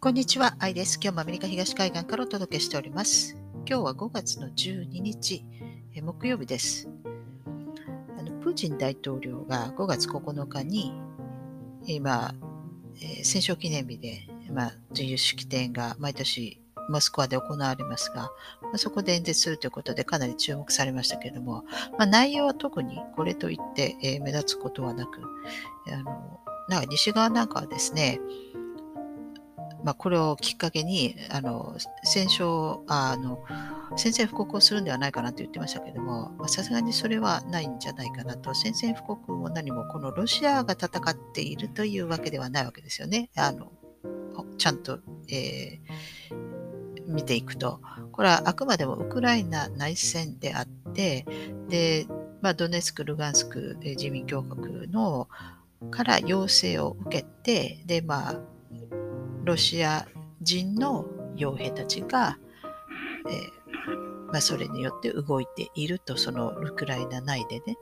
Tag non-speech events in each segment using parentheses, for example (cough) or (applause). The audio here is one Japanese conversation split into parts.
こんにちは、アイです。今日もアメリカ東海岸からお届けしております。今日は5月の12日、え木曜日です。あのプーチン大統領が5月9日に、今、え、戦勝記念日で、まあ、自由式典が毎年モスクワで行われますが、まあ、そこで演説するということでかなり注目されましたけれども、まあ、内容は特にこれといって、え、目立つことはなく、あのなんか西側なんかはですね、まあ、これをきっかけに、あの、戦勝、あの、宣戦布告をするんではないかなと言ってましたけども、さすがにそれはないんじゃないかなと、宣戦布告も何も、このロシアが戦っているというわけではないわけですよね。あの、ちゃんと、えー、見ていくと、これはあくまでもウクライナ内戦であって、で、まあ、ドネツク、ルガンスク人民共和国のから要請を受けて、で、まあ、ロシア人の傭兵たちが、えー、まあ、それによって動いていると、そのウクライナ内でね、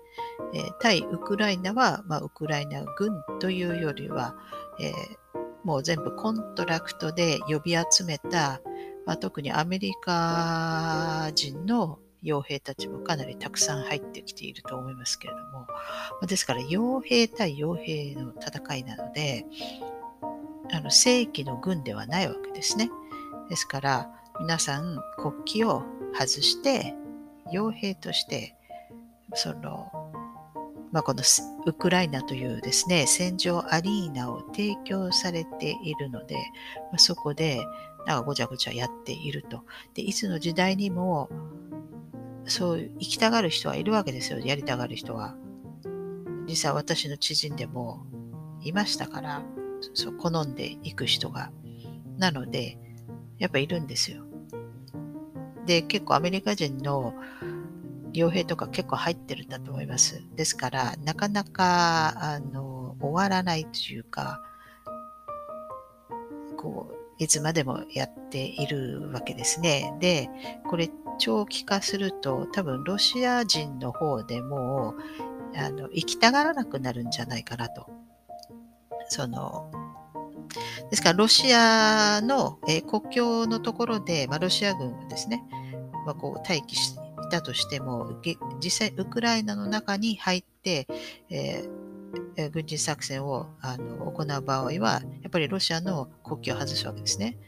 えー、対ウクライナは、まあ、ウクライナ軍というよりは、えー、もう全部 contract で呼び集めた、まあ、特にアメリカ人の傭兵たちもかなりたくさん入ってきていると思いますけれども、ですから傭兵対傭兵の戦いなので、あの正規の軍ではないわけですね。ですから皆さん国旗を外して傭兵としてその、まあ、このウクライナというですね戦場アリーナを提供されているので、まあ、そこでなんかごちゃごちゃやっていると。でいつの時代にもそう行きたがる人はいるわけですよやりたがる人は。実際私の知人でもいましたから。そう好んでいく人が。なので、やっぱいるんですよ。で、結構アメリカ人の傭兵とか結構入ってるんだと思います。ですから、なかなか、あの、終わらないというか、こう、いつまでもやっているわけですね。で、これ長期化すると、多分ロシア人の方でも、あの、行きたがらなくなるんじゃないかなと。その、ですから、ロシアの、えー、国境のところで、まあ、ロシア軍はですね、まあ、こう待機していたとしても、実際、ウクライナの中に入って、えー、軍事作戦をあの行う場合は、やっぱりロシアの国旗を外すわけですね。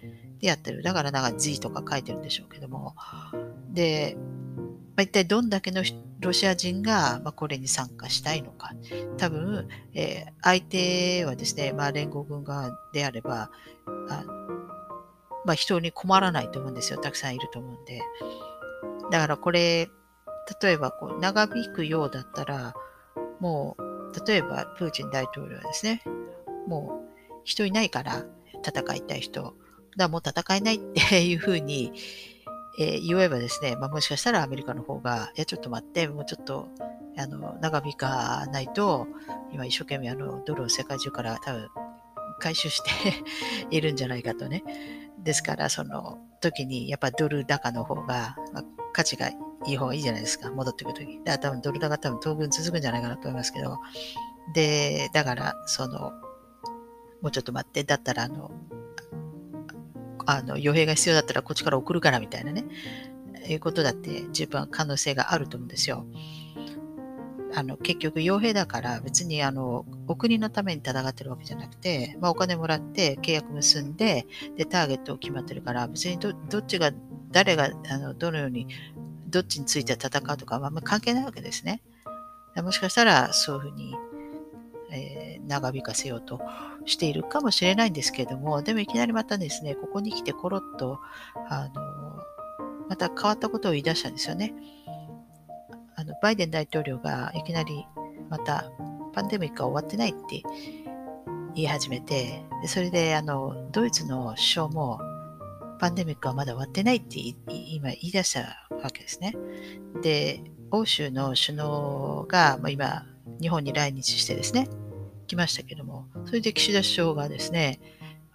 でやってる。だから、なんか Z とか書いてるんでしょうけども。で、まあ、一体どんだけのロシア人が、まあ、これに参加したいのか。多分、えー、相手はですね、まあ、連合軍側であれば、あまあ、人に困らないと思うんですよ。たくさんいると思うんで。だからこれ、例えばこう長引くようだったら、もう、例えばプーチン大統領はですね、もう人いないから戦いたい人、だもう戦えないっていうふうに、えー、言えばですね、まあ、もしかしたらアメリカの方が、いや、ちょっと待って、もうちょっと、あの、長引かないと、今一生懸命あの、ドルを世界中から多分回収して (laughs) いるんじゃないかとね。ですから、その時に、やっぱドル高の方が、まあ、価値がいい方がいいじゃないですか、戻ってくるとき。だから多分ドル高多分当分続くんじゃないかなと思いますけど、で、だから、その、もうちょっと待って、だったら、あの、あの、傭兵が必要だったらこっちから送るからみたいなね、いうことだって十分可能性があると思うんですよ。あの、結局傭兵だから別にあの、お国のために戦ってるわけじゃなくて、まあお金もらって契約結んで、で、ターゲットを決まってるから、別にどっちが、誰が、あの、どのように、どっちについて戦うとか、まあ、関係ないわけですね。もしかしたらそういうふうに、長引かせようとしているかもしれないんですけれども、でもいきなりまたですね、ここに来てコロッと、あの、また変わったことを言い出したんですよね。あの、バイデン大統領がいきなりまたパンデミックは終わってないって言い始めて、それであの、ドイツの首相もパンデミックはまだ終わってないって今言い出したわけですね。で、欧州の首脳が、今、日本に来日してですね、来ましたけども、それで岸田首相がですね、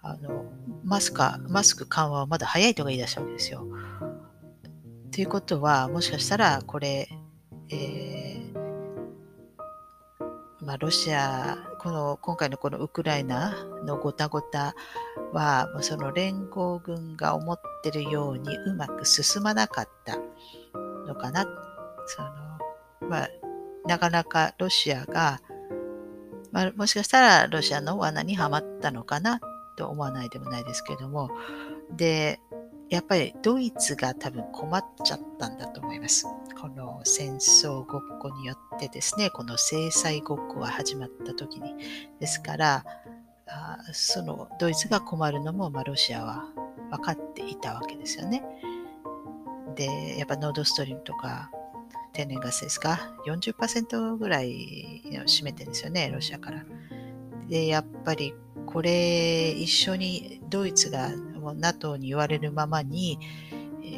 あのマスカマスク緩和はまだ早いとか言い出したわけですよ。ということは、もしかしたらこれ、えー、まあ、ロシアこの今回のこのウクライナのごたごたは、その連合軍が思ってるようにうまく進まなかったのかな。そのまあ、なかなかロシアが、まあ、もしかしたらロシアの罠にはまったのかなと思わないでもないですけども、で、やっぱりドイツが多分困っちゃったんだと思います。この戦争ごっこによってですね、この制裁ごっこが始まった時に。ですから、あそのドイツが困るのも、まあ、ロシアは分かっていたわけですよね。で、やっぱノードストリームとか天然ガスですか、40%ぐらい占めてるんですよね、ロシアから。で、やっぱりこれ一緒にドイツが NATO に言われるままに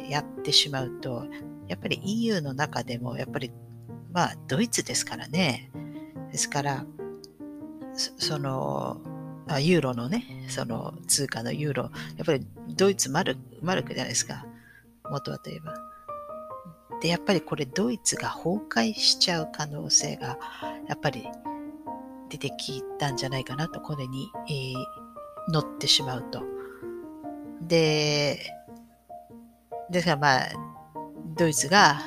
やってしまうと、やっぱり EU の中でもやっぱりまあドイツですからね。ですから、その、あユーロのね、その通貨のユーロ、やっぱりドイツマルマルクじゃないですか。元はといえば。で、やっぱりこれドイツが崩壊しちゃう可能性がやっぱり出てきたんじゃないかなと、これに、えー、乗ってしまうと。で、ですからまあ、ドイツが、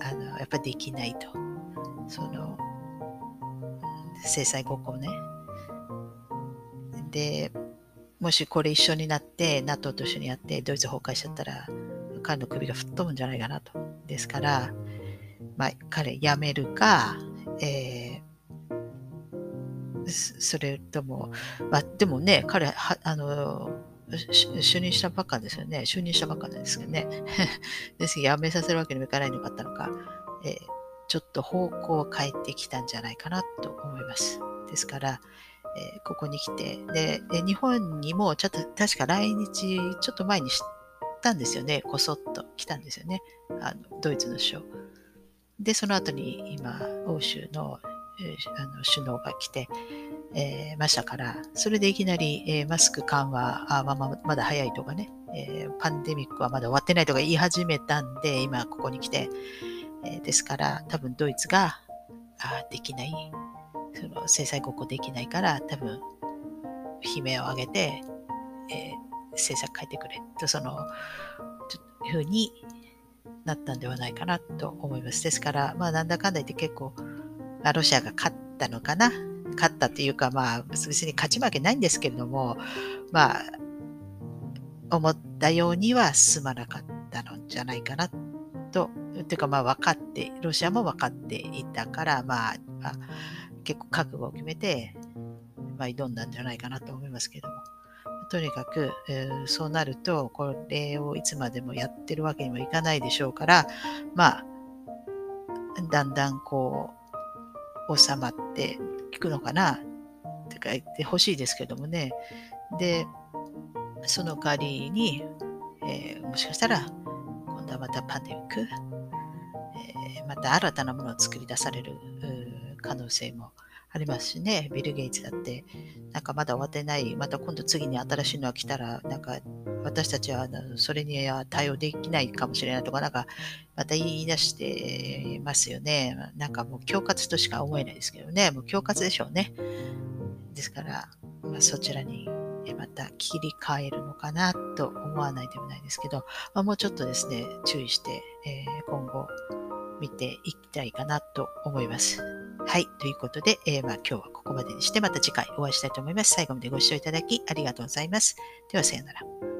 あの、やっぱりできないと。その、制裁国をね。で、もしこれ一緒になって、NATO と一緒にやって、ドイツ崩壊しちゃったら、彼の首が吹っ飛ぶんじゃないかなと。ですから、まあ、彼辞めるか、えー、それとも、まあ、でもね、彼は、あの、就任したばっかですよね。就任したばっかなん (laughs) ですけどね。です辞めさせるわけにもいかないのかったのか、えー、ちょっと方向を変えてきたんじゃないかなと思います。ですから、えー、ここに来てでで、日本にもちょっと確か来日ちょっと前にしたんですよね。こそっと来たんですよね。あのドイツの首相。で、その後に今、欧州の,、えー、あの首脳が来て、えー、ましたから、それでいきなり、えー、マスク緩和あまままだ早いとかね、えー、パンデミックはまだ終わってないとか言い始めたんで、今ここに来て、えですから多分ドイツがあできない、その制裁国庫できないから、多分悲鳴を上げて、え政策変えてくれと、その、ふうになったんではないかなと思います。ですから、まあ、なんだかんだ言って結構、まあ、ロシアが勝ったのかな？勝ったっていうか、まあ、別に勝ち負けないんですけれども、まあ、思ったようには進まなかったのじゃないかなと、というか、まあ、分かって、ロシアも分かっていたから、まあ、まあ、結構覚悟を決めて、まあ、挑んだんじゃないかなと思いますけど。とにかく、えー、そうなると、これをいつまでもやってるわけにもいかないでしょうから、まあ、だんだんこう、収まっていくのかなって書いてほしいですけどもね。で、その代わりに、えー、もしかしたら、今度はまたパンデミック、えー、また新たなものを作り出される可能性もありますしね、ビル・ゲイツだって、なんかまだ終わってない、また今度次に新しいのが来たら、なんか私たちはそれには対応できないかもしれないとか、なんかまた言い出してますよね。なんかもう恐喝としか思えないですけどね、もう恐喝でしょうね。ですから、まあ、そちらにまた切り替えるのかなと思わないでもないですけど、まあ、もうちょっとですね、注意して、えー、今後見ていきたいかなと思います。はい。ということで、えー、まあ、今日はここまでにして、また次回お会いしたいと思います。最後までご視聴いただきありがとうございます。では、さようなら。